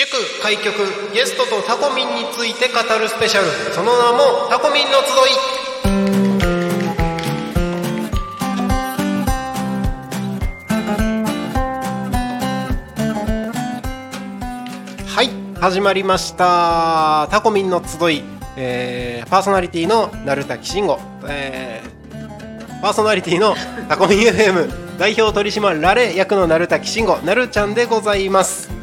祝開局ゲストとタコミンについて語るスペシャル。その名もタコミンの集い。はい始まりました。タコミンの集い、えーパーソナリティの鳴滝慎吾、えーパーソナリティのタコミン FM 代表取締られ役の鳴滝慎吾。なるちゃんでございます。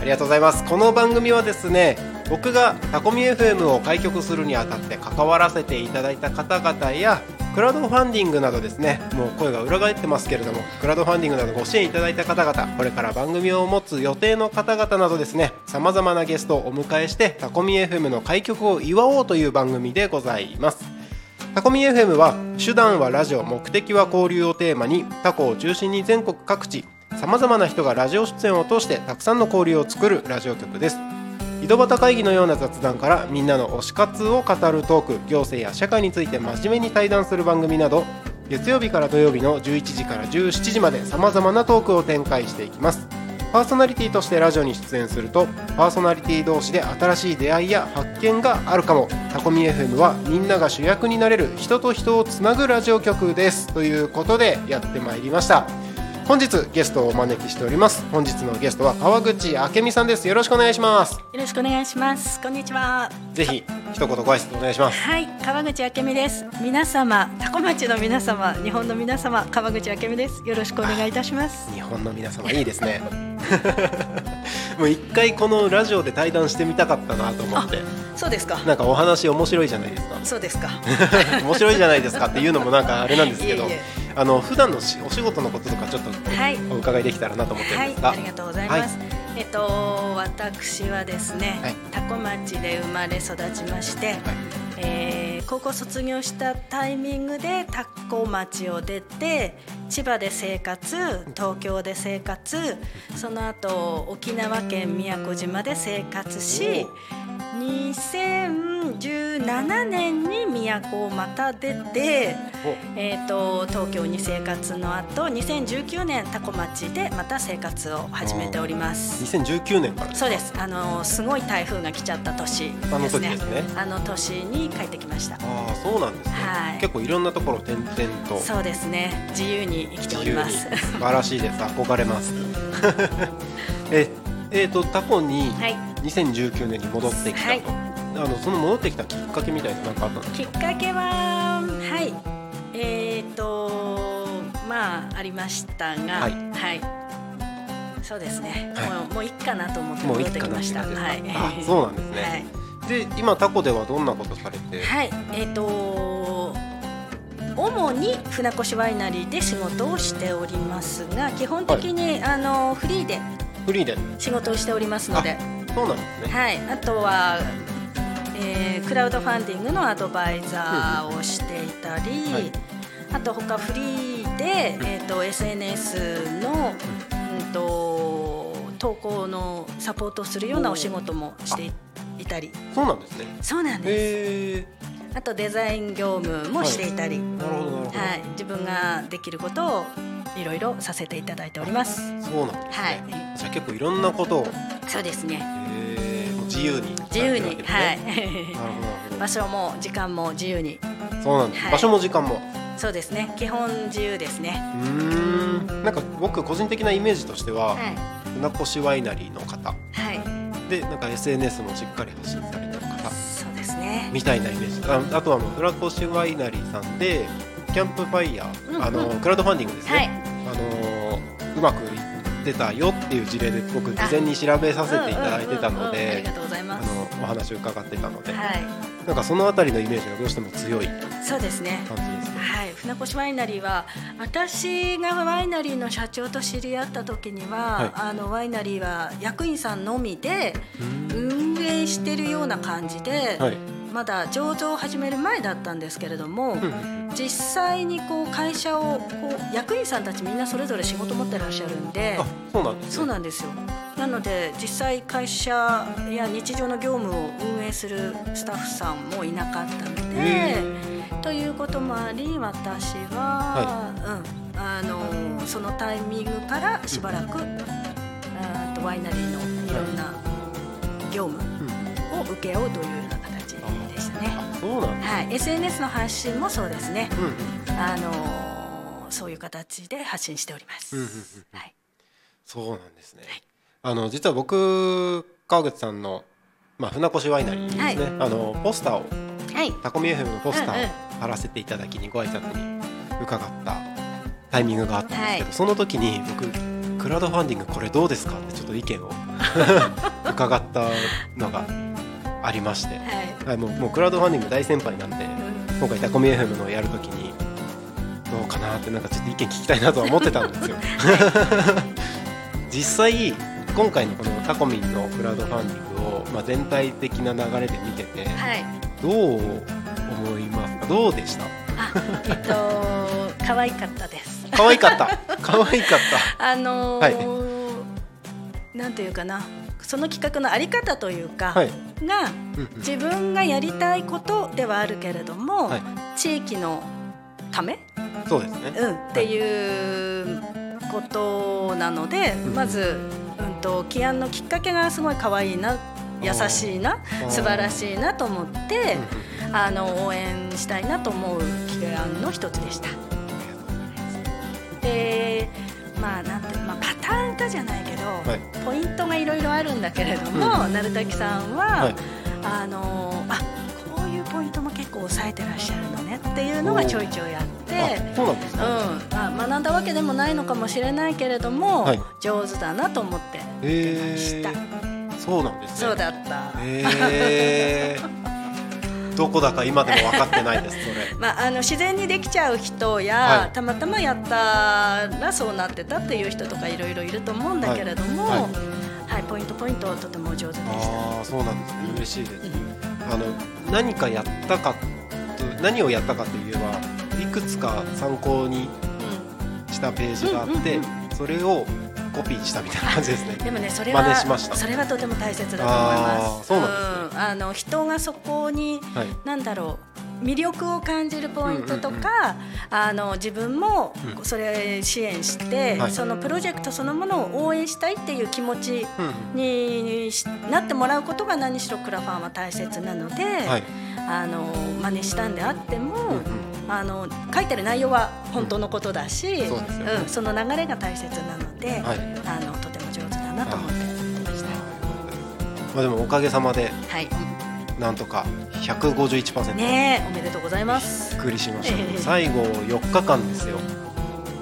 ありがとうございます。この番組はですね僕がタコミ FM を開局するにあたって関わらせていただいた方々やクラウドファンディングなどですねもう声が裏返ってますけれどもクラウドファンディングなどご支援いただいた方々これから番組を持つ予定の方々などですねさまざまなゲストをお迎えしてタコミ FM の開局を祝おうという番組でございます。タコミ FM は手段はラジオ目的は交流をテーマにタコを中心に全国各地さまざまな人がラジオ出演を通してたくさんの交流を作るラジオ局です。井戸端会議のような雑談からみんなの推し活を語るトーク行政や社会について真面目に対談する番組など月曜日から土曜日の11時から17時までさまざまなトークを展開していきます。パーソナリティとしてラジオに出演するとパーソナリティ同士で新しい出会いや発見があるかも。タコミ FM はみんなが主役になれる人と人をつなぐラジオ局です。ということでやってまいりました。本日ゲストをお招きしております本日のゲストは川口明美さんですよろしくお願いしますよろしくお願いします。こんにちは。ぜひ一言ご挨拶お願いしますはい、川口明美です。皆様、タコ町の皆様、日本の皆様、川口明美です。よろしくお願いいたします。日本の皆様いいですね もう一回このラジオで対談してみたかったなと思ってそうですか。なんかお話面白いじゃないですかそうですか。面白いじゃないですかっていうのもなんかあれなんですけど あの普段のしお仕事のこととかちょっとはいお伺いできたらなと思ってるんはいです、が、ありがとうございます。えっと、私はですね、はい。タコ町で生まれ育ちまして、えー高校卒業したタイミングでタコ町を出て千葉で生活東京で生活その後沖縄県宮古島で生活し2017年に宮古をまた出て、えー、と東京に生活の後2019年タコ町でまた生活を始めております。2019年からそうです。あのすごい台風が来ちゃった年ですね。あの年に帰ってきました。ああそうなんですね、はい結構いろんなところ転々とそうですね。自由に生きております。素晴らしいです憧れます ええー、とタコにはい。2019年に戻ってきたと、はいあのその戻ってきたきっかけみたいなのなんかあったんですきっかけははい。えっ、とまあありましたがはい。はい。そうですね。はい。もうもういいかなと思って戻ってきました。はい。あそうなんですね、はい。で今タコではどんなことされて、はい、えっ、と主に船越ワイナリーで仕事をしておりますが基本的に、あのフリーでフリーで。仕事をしておりますので、そうなんですね。はい、あとは、えークラウドファンディングのアドバイザーをしていたり、はい。あと他フリーで、えー、と SNS の、うん、と投稿のサポートをするようなお仕事もしていいたり。そうなんですね。そうなんです。あとデザイン業務もしていたり、はい、自分ができることをいろいろさせていただいております。そうなんですはい。ね、じゃあ結構いろんなことを、そうですね。へー自由に。自由に、はい。場所も時間も自由に、そうなんです、はい。場所も時間も。そうですね。基本自由ですね。うーん。なんか僕個人的なイメージとしては、はい、船越ワイナリーの方。はい、でなんか SNS もしっかり発信されてる方そうですね。みたいなイメージ。ああとはもう船越ワイナリーさんでキャンプファイヤー、うんあのうんクラウドファンディングですね、はい、あのうまくいってたよっていう事例で僕事前に調べさせていただいてたのでがとうございあます。のお話を伺ってたので、はい、なんかそのあたりのイメージがどうしても強いそうですね。感じですね。はい、船越ワイナリーは私がワイナリーの社長と知り合った時には、はいあのワイナリーは役員さんのみで運営してるような感じで、はいまだ醸造を始める前だったんですけれども、うん。実際にこう会社をこう役員さんたちみんなそれぞれ仕事持ってらっしゃるんであそうなんですね。そうなんですよ。なので実際会社や日常の業務を運営するスタッフさんもいなかったのでへということもあり私は、うん、あのそのタイミングからしばらく、あとワイナリーのいろんな業務を請け負うというでしたね。あそうなんだ、はい、SNS の発信もそうですね。うんあのーそういう形で発信しております。うんうんうんはい。そうなんですね。あの実は僕川口さんのまあ船越ワイナリーですね。はいあのポスターをはい。タコミ FM のポスターを貼らせていただきにご挨拶に伺ったタイミングがあったんですけど、はいその時に僕クラウドファンディングこれどうですかってちょっと意見を 伺ったのがありまして、はい。はい、もうもうクラウドファンディング大先輩なんで今回タコミ FM のやる時にどうかなってなんかちょっと意見聞きたいなとは思ってたんですよ。実際今回のこのタコミンのクラウドファンディングを、まあ、全体的な流れで見てて、はい。どう思いますか？どうでした？あ、えっと 可愛かったです。可愛かった。可愛かっ あのーなんていうかな、その企画のあり方というか、たはい、がうんうん。自分がやりたいことではあるけれども、はい。地域のため、そうですね、うん、っていうことなので、うんまず、うん、と起案のきっかけがすごい可愛いな優しいなー。素晴らしいなと思ってあの応援したいなと思う起案の一つでした。でまあなんてまあ、パターン化じゃないけど、はい。ポイントがいろいろあるんだけれども、うん。鳴滝さんは、はい。あのあこういうポイントも結構抑えてらっしゃるのねっていうのがちょいちょいあって。あそうなんですね、うん、まあ学んだわけでもないのかもしれないけれども、はい。上手だなと思ってえした。ー、そうなんですね。そうだった、えー、どこだか今でも分かってないですそれ。まあ、あの自然にできちゃう人や、はい。たまたまやったらそうなってたっていう人とかいろいろいると思うんだけれども、ははい。いポイントポイントとても上手でした。ああそうなんですね。嬉しいですうん。あの何かやったかと何をやったかといえばいくつか参考にしたページがあって、それをコピーしたみたいな感じですね。でもねそれ真は似しました。それはとても大切だと思います。そうなんですうん。あの人がそこにはい、なんだろう魅力を感じるポイントとか、うんうんあの自分もうん。それ支援して、はい。そのプロジェクトそのものを応援したいっていう気持ちうんにしなってもらうことが何しろクラファンは大切なので、はい、あの真似したんであっても、うんうん。あの書いてる内容は本当のことだし、そうですよね。んその流れが大切なので、はい。あのとても上手だなと思ってまあでもおかげさまではい、なんとか151%、ねえおめでとうございまびす。っくりしました、え え最後4日間ですよ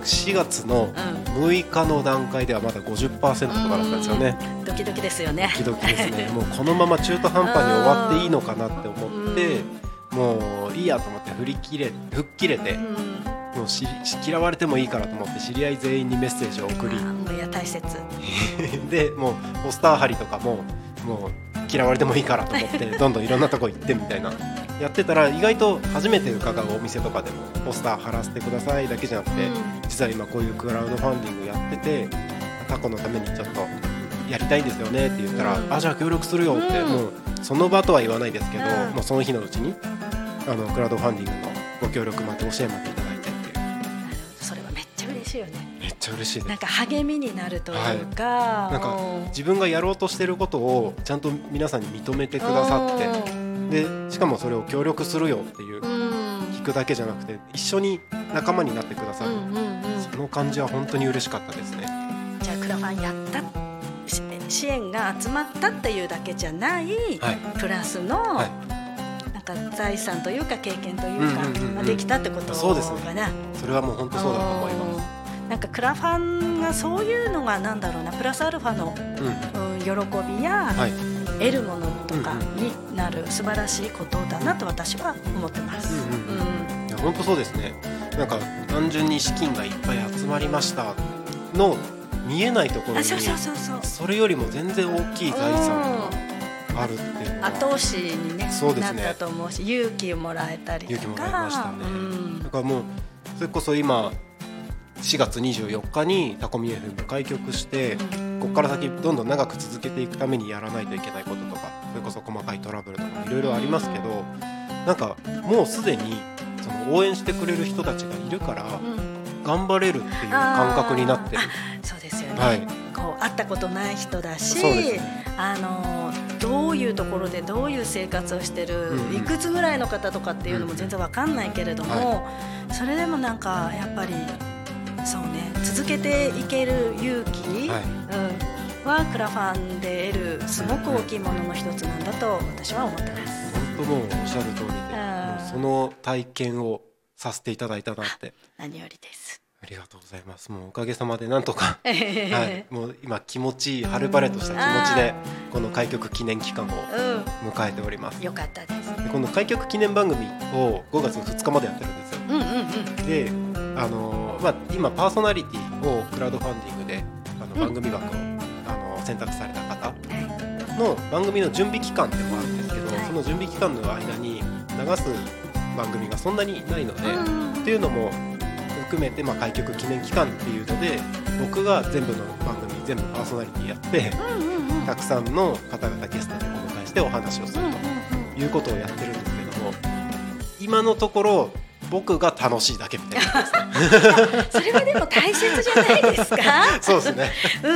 4月のうん。6日の段階ではまだ50%とかだったんですよね。ドキドキですよね。ドキドキですね。もうこのまま中途半端に終わっていいのかなって思って もういいやと思って振り切れ吹っ切れてうん、もうし嫌われてもいいからと思って知り合い全員にメッセージを送り。いや大切。でもうポスター貼りとかももう嫌われてもいいからと思ってどんどんいろんなとこ行ってみたいなやってたら意外と初めて伺うお店とかでもポスター貼らせてくださいだけじゃなくて、うん。実は今こういうクラウドファンディングやっててタコのためにちょっとやりたいんですよねって言ったら、うん。あじゃあ協力するよって、うん。もうその場とは言わないですけど、うん。もうその日のうちにあのクラウドファンディングのご協力まで教えまっていただいてっていう。それはめっちゃ嬉しいよね。ちゃ嬉しいなんか励みになるというか、なんかうん。自分がやろうとしてることをちゃんと皆さんに認めてくださってでしかもそれを協力するよっていううん。聞くだけじゃなくて一緒に仲間になってくださる、その感じは本当に嬉しかったですね。じゃあクラファンやったし支援が集まったっていうだけじゃない、はい。プラスの、はい。なんか財産というか経験というか、まあ、できたってことそうですね。かな。それはもう本当そうだと思います。うんなんかクラファンがそういうのがなんだろうなプラスアルファの、うん。うん、喜びや、はい、得るものとかうんになる素晴らしいことだなと私は思ってます。うん本当そうですね。なんか単純に資金がいっぱい集まりましたの見えないところにあそれよりも全然大きい財産があるって。いう後押しに、ねなそうですね。ったと思うし勇気をもらえたりとか。勇気もらいましたね。うん。だからもうそれこそ今4月24日にタコミ FM 開局してここから先どんどん長く続けていくためにやらないといけないこととかそれこそ細かいトラブルとかいろいろありますけどなんかもうすでにその応援してくれる人たちがいるからうん頑張れるっていう感覚になってる。あ。そうですよね、はい。こう会ったことない人だし、ね。あのどういうところでどういう生活をしてる、うんうん。いくつぐらいの方とかっていうのも全然わかんないけれども、それでもなんかやっぱりそうね。続けていける勇気、はい。うん、はクラファンで得るすごく大きいものの一つなんだと私は思ってます。本当もうおっしゃる通りでその体験をさせていただいたなって。何よりです。ありがとうございます。もうおかげさまでなんとか。は はい、もう今気持ちいい晴れ晴れとした気持ちでこの開局記念期間をう迎えております。ん、よかったです。でこの開局記念番組を5月の2日までやってるんですよ。うんうんうん。であのーまあ、今パーソナリティをクラウドファンディングであの番組枠を、あの選択された方の番組の準備期間っていうのがあるんですけど、はい。その準備期間の間に流す番組がそんなにないので、うんっていうのも含めて、まあ、開局記念期間っていうので僕が全部の番組全部パーソナリティやって。たくさんの方々ゲストでお迎えしてお話をするということをやってるんですけども今のところ僕が楽しいだけみたいなうん。それはでも大切じゃないですか？そうですねう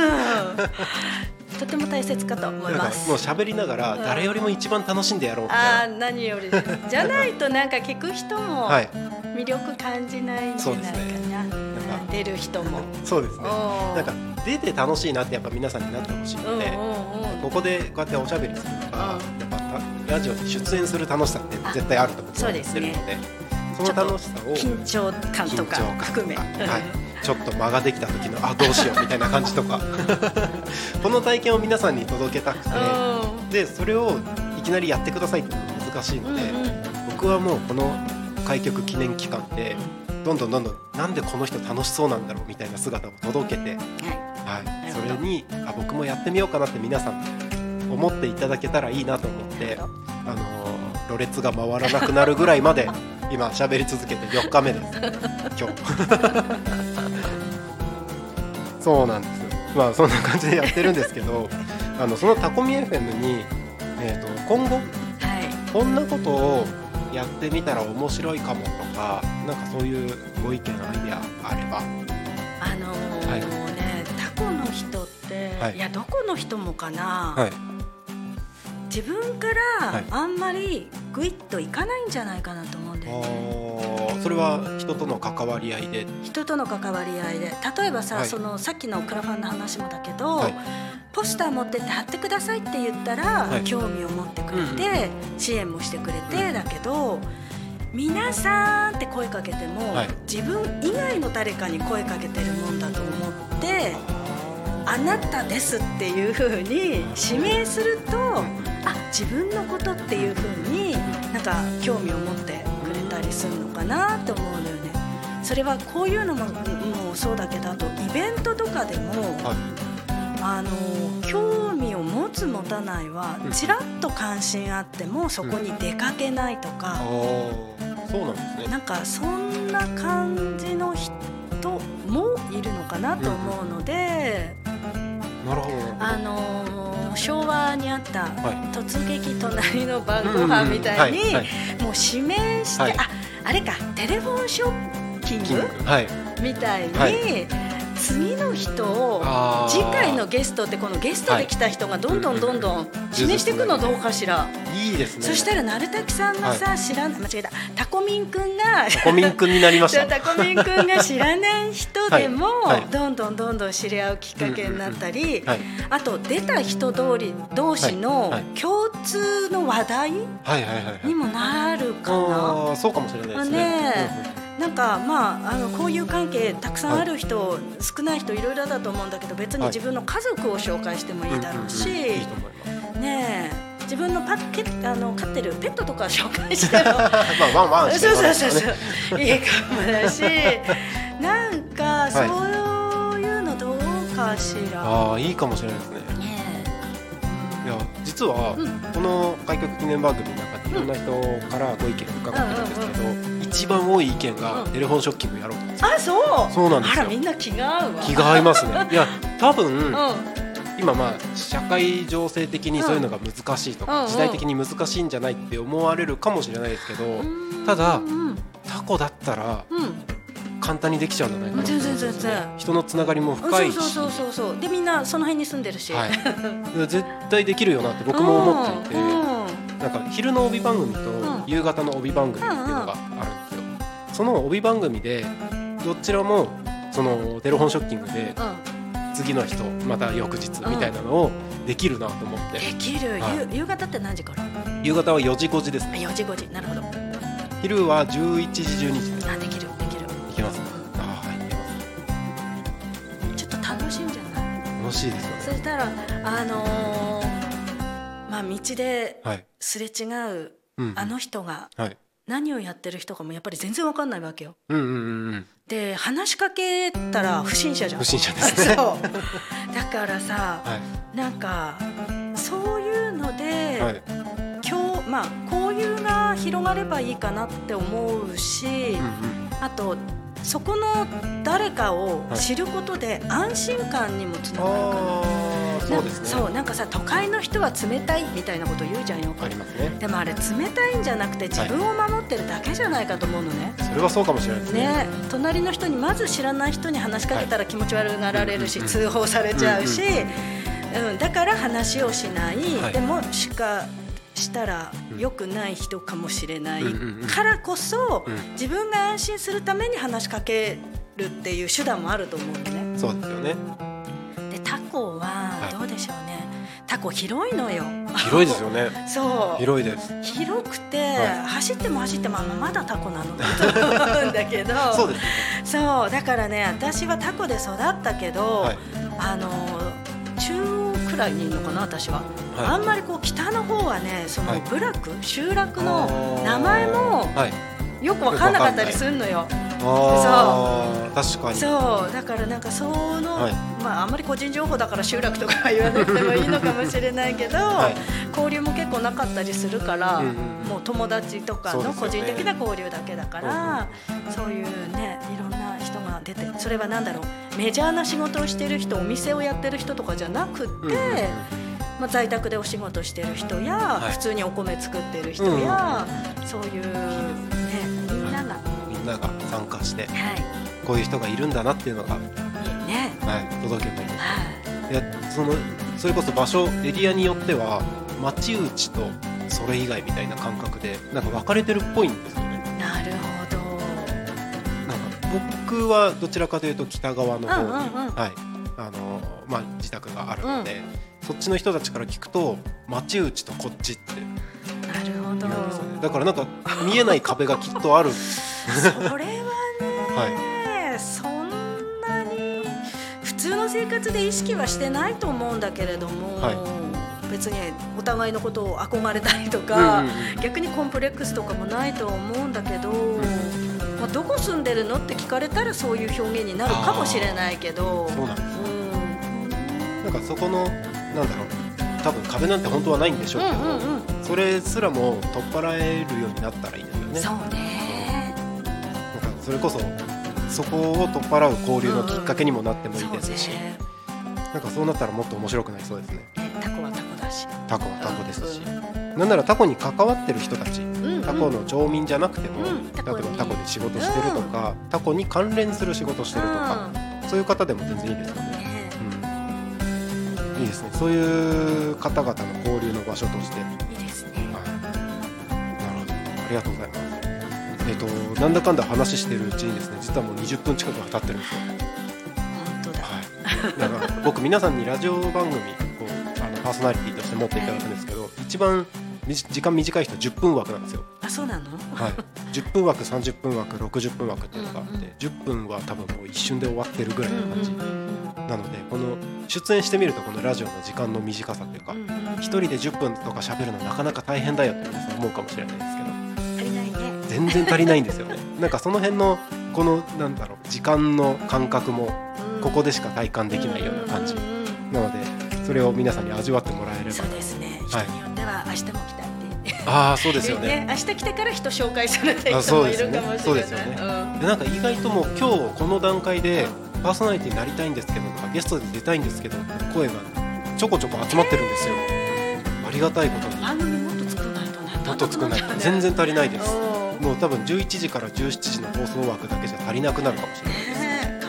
ん。とても大切かと思います。もう喋りながら誰よりも一番楽しんでやろうみたいああ何より。じゃないとなんか聞く人なもはい魅力感じないんじゃないかな。そうですねなんか出る人も。そうですねなんか出て楽しいなってやっぱ皆さんになってほしいので。ここでこうやっておしゃべりするとか、うんやっぱラジオに出演する楽しさって絶対あると思ってそうですねるのでその楽しさを緊張感とか。含め。はい、ちょっと間ができた時のあどうしようみたいな感じとか。この体験を皆さんに届けたくて。うん。でそれをいきなりやってくださいって難しいので、うんうん。僕はもうこの開局記念期間でどんどんどんどんなんでこの人楽しそうなんだろうみたいな姿を届けて、はい。はい、それにあ僕もやってみようかなって皆さん思っていただけたらいいなと思って、あのー、ろれつが回らなくなるぐらいまで今喋り続けて4日目です今日。そうなんです。まあそんな感じでやってるんですけど あのそのタコミ FM に、えー、と今後はい。こんなことをやってみたら面白いかもとかなんかそういうご意見アイデアあれば。あのーはい。ねタコの人って、はい。い、やどこの人もかな、はい。自分かはい。らあんまりグイッといかないんじゃないかなと思うそれは人との関わり合いで？人との関わり合いで。例えばさ、はい。そのさっきのクラファンの話もだけど、はい。ポスター持ってって貼ってくださいって言ったら、はい。興味を持ってくれて、うん支援もしてくれて、だけど皆さんって声かけても、はい。自分以外の誰かに声かけてるもんだと思ってあなたですっていう風に指名するとあ自分のことっていう風になんか興味を持ってりするのかなと思うのよね。それはこういうのももうそうだけどあとイベントとかでも、はい。あの興味を持つ持たないはうん。ちらっと関心あってもそこに出かけないとあか、ー。そうなんですね。なんかそんな感じの人もいるのかなと思うので、なるほど。あの昭和にあったは「突撃隣の晩ご飯みたいにもう指名して、はい。ああれかテレフォンショッキンググはい。みたいに、はい次の人を次回のゲストってこのゲストで来た人がどんどんどんどん指名していくのどうかしら、いいですね。そしたら鳴滝さんがさ、知らん間違えたタコミンくんが。コミンクになりましたタコミンくんが知らない人でも、どんどんどんどん知り合うきっかけになったり、はい。あと出た人通り同士はい。のはい。共通の話題はい。はい。はい。はい。にもなるかな。そうかもしれない。ですねねなんかまああの交友関係たくさんある人、少ない人いろいろだと思うんだけど別にはい。自分の家族を紹介してもいいだろうし、んんんいいと思います。ねえ自分のパッケあの飼ってるペットとか紹介してもまあワンワンしてそうもらそうそうねそういいかもだしなんかそういうのどうかしら。ああいいかもしれないですね。ねいや実はうん。この開局記念番組の中でいろんな人からご意見を伺ってるんですけど一番多い意見がうん。テレフォンショッキングやろうあそう。そうなんですよ。あらみんな気が合うわ。気が合いますね。いや 多分うん。今まあ社会情勢的にそういうのが難しいとか時代的に難しいんじゃないって思われるかもしれないですけどうんただうん。タコだったらうん。簡単にできちゃうんじゃないかな全然全然人のつながりも深いし。そうそうそうそうでみんなその辺に住んでるし、はい、絶対できるよなって僕も思っていて、なんか昼の帯番組とん夕方の帯番組っていうのがあるんですよ。その帯番組でどちらもそのテレフォンショッキングで次の人また翌日みたいなのをできるなと思って。できる、はい。ゆ夕方って何時から？夕方は4時5時です。ね4時5時。なるほど。昼は11時12時。ですあできるできる。いけます。ああはいいけまちょっと楽しいんじゃない？す楽しいですよね。そしたらあのーまあ道ではい、すれ違ううんうん。あの人がはい何をやってる人かもやっぱり全然わかんないわけよ。うんうんうんうん。で話しかけたら不審者じゃん。不審者ですね。そう。だからさはい。なんかそういうので、はい。今日まあ交流が広がればいいかなって思うし、うんうん。あとそこの誰かを知ることで安心感にもつながるかな。ああそうですね。なそうなんかさ都会の人は冷たいみたいなこと言うじゃんよく。ありますね。でもあれ冷たいんじゃなくて自分を守ってるだけじゃないかと思うのね、それはそうかもしれないですね。ね隣の人にまず知らない人に話しかけたら気持ち悪がられるし、はい通報されちゃうし、うん、だから話をしない、はい。でもしかしたら良くない人かもしれないからこそ、うん。自分が安心するために話しかけるっていう手段もあると思うのね。そうですよねでしょうね、タコ広いのよ。広いですよね。そう。広いです。広くて、は走っても走ってもあまだタコなの。と思うんだけど。そうですね。そう。だからね私はタコで育ったけど、はい。あの中央くらいにいるのかな私は、はい。あんまりこう北の方はねそはい。の部落、集落の名前もはい。よく分かんなかったりするのよ。ああ確かに。そう。だからなんかその、はい。まああんまり個人情報だから集落とかは言わなくてもいいのかもしれないけど、はい。交流も結構なかったりするから、うんうんうん。もう友達とかの個人的な交流だけだからそう,、いうねいろんな人が出てそれは何だろうメジャーな仕事をしてる人お店をやってる人とかじゃなくて、うんうんうん。まあ、在宅でお仕事してる人や、はい。普通にお米作ってる人や、そういうねなが、参加してはい。こういう人がいるんだなっていうのが、はい届けばいいはい。いやそのそれこそ場所エリアによっては町内とそれ以外みたいな感覚でなんか分かれてるっぽいんですよね。なるほど。なんか僕はどちらかというと北側の方に、うんうんうん。はい。あのまあ、自宅があるので、そっちの人たちから聞くと町内とこっちってなるほど。だからなんか見えない壁がきっとある。それはね、そんなに普通の生活で意識はしてないと思うんだけれども、はい。別にお互いのことを憧れたりとうんか、逆にコンプレックスとかもないと思うんだけど、まあ、どこ住んでるのって聞かれたらそういう表現になるかもしれないけど。そうなんですうん。なんかそこのなんだろう多分壁なんて本当はないんでしょうけど、それすらも取っ払えるようになったらいいですよね。そうね。なんかそれこそそこを取っ払う交流のきっかけにもなってもいいですし、そうね。なんかそうなったらもっと面白くなりそうですね。ねタコはタコだし、タコはタコですし、なんならタコに関わってる人たちうんうん。タコの町民じゃなくても、うん例えばタコで仕事してるとか、タコに関連する仕事してるとか、そういう方でも全然いいですよね、いいですね。そういう方々の交流の場所として、りがとうございます。えっ、となんだかんだ話してるうちにですね実はもう20分近くは経ってるんですよ。本当だ。はい、だから僕皆さんにラジオ番組こうあのパーソナリティとして持っていただくんですけど一番時間短い人10分枠なんですよ、あそうなの？はい、10分枠30分枠60分枠っていうのがあって、うんうん10分は多分もう一瞬で終わってるぐらいの感じ、うんうんなのでこの出演してみるとこのラジオの時間の短さというかうんうんうん。一人で10分とか喋るのなかなか大変だよって皆さん思うかもしれないですけど全然足りないんですよ。ねなんかその辺のこのなんだろう時間の感覚もここでしか体感できないような感じ。なのでそれを皆さんに味わってもらえれば。そうですね。人はい。によっては明日も来たって。ああそうですよね。明日来てから人紹介されたあ人もいそうですよね。るかもしれそうですよね。ないでなんか意外ともう今日この段階でパーソナリティになりたいんですけどとかゲストで出たいんですけど声がちょこちょこ集まってるんですよ。ありがたいことに。番組もっと作んないとね。もっと作らないと。全然足りないですもう多分11時から17時の放送枠だけじゃ足りなくなるかもしれないですね。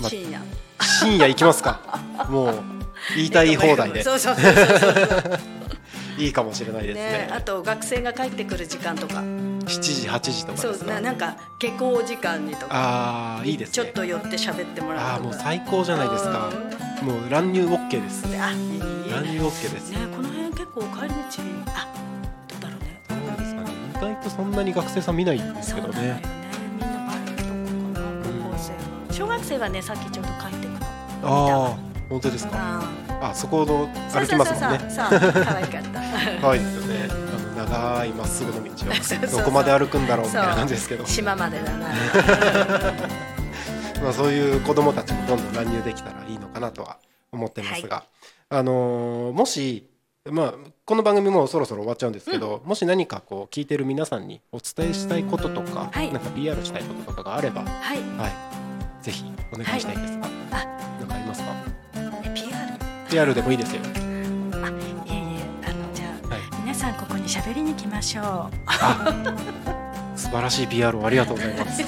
ま深夜深夜行きますか。もう言いたい放題で そうそうそうそうそういいかもしれないですねね。あと学生が帰ってくる時間とか7時8時とかそうですか。ななんか下校時間にとかああいいですね。ちょっと寄って喋ってもらああうとかもう最高じゃないですか。もう乱入 OK です。うんあいい乱入 OK です。ねこの辺結構帰り道あ外とそんなに学生さん見ないんですけどね。小学生がねさっきちょっと帰ってくるああ本当ですか。ああそこのあ歩きますもんね。可愛かった。可愛いですよね。あの長いまっすぐの道を どこまで歩くんだろうみたいな感じですけど、島までだな。まあそういう子供たちもどんどん乱入できたらいいのかなとは思ってますが、あのーもしまあこの番組もうそろそろ終わっちゃうんですけど、もし何かこう聞いてる皆さんにお伝えしたいこととか、はい。なんか PR したいこととかがあれば、ははい。い、ぜひお願いしたいです。が、あなんかありますか？え PR PR でもいいですよ。あいえいえあのじゃあはい、皆さんここに喋りに来ましょう。素晴らしい PR をありがとうございます。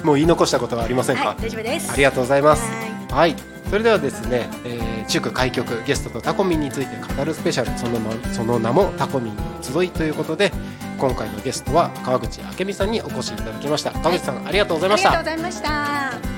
もう言い残したことはありませんか、はい大丈夫です。ありがとうございます。ははい、それではですね、えー、祝開局ゲストとタコミンについて語るスペシャル。その,、ま、その名もタコミンの集いということで今回のゲストは川口明美さんにお越しいただきました。川口さん、ありがとうございました。ありがとうございました。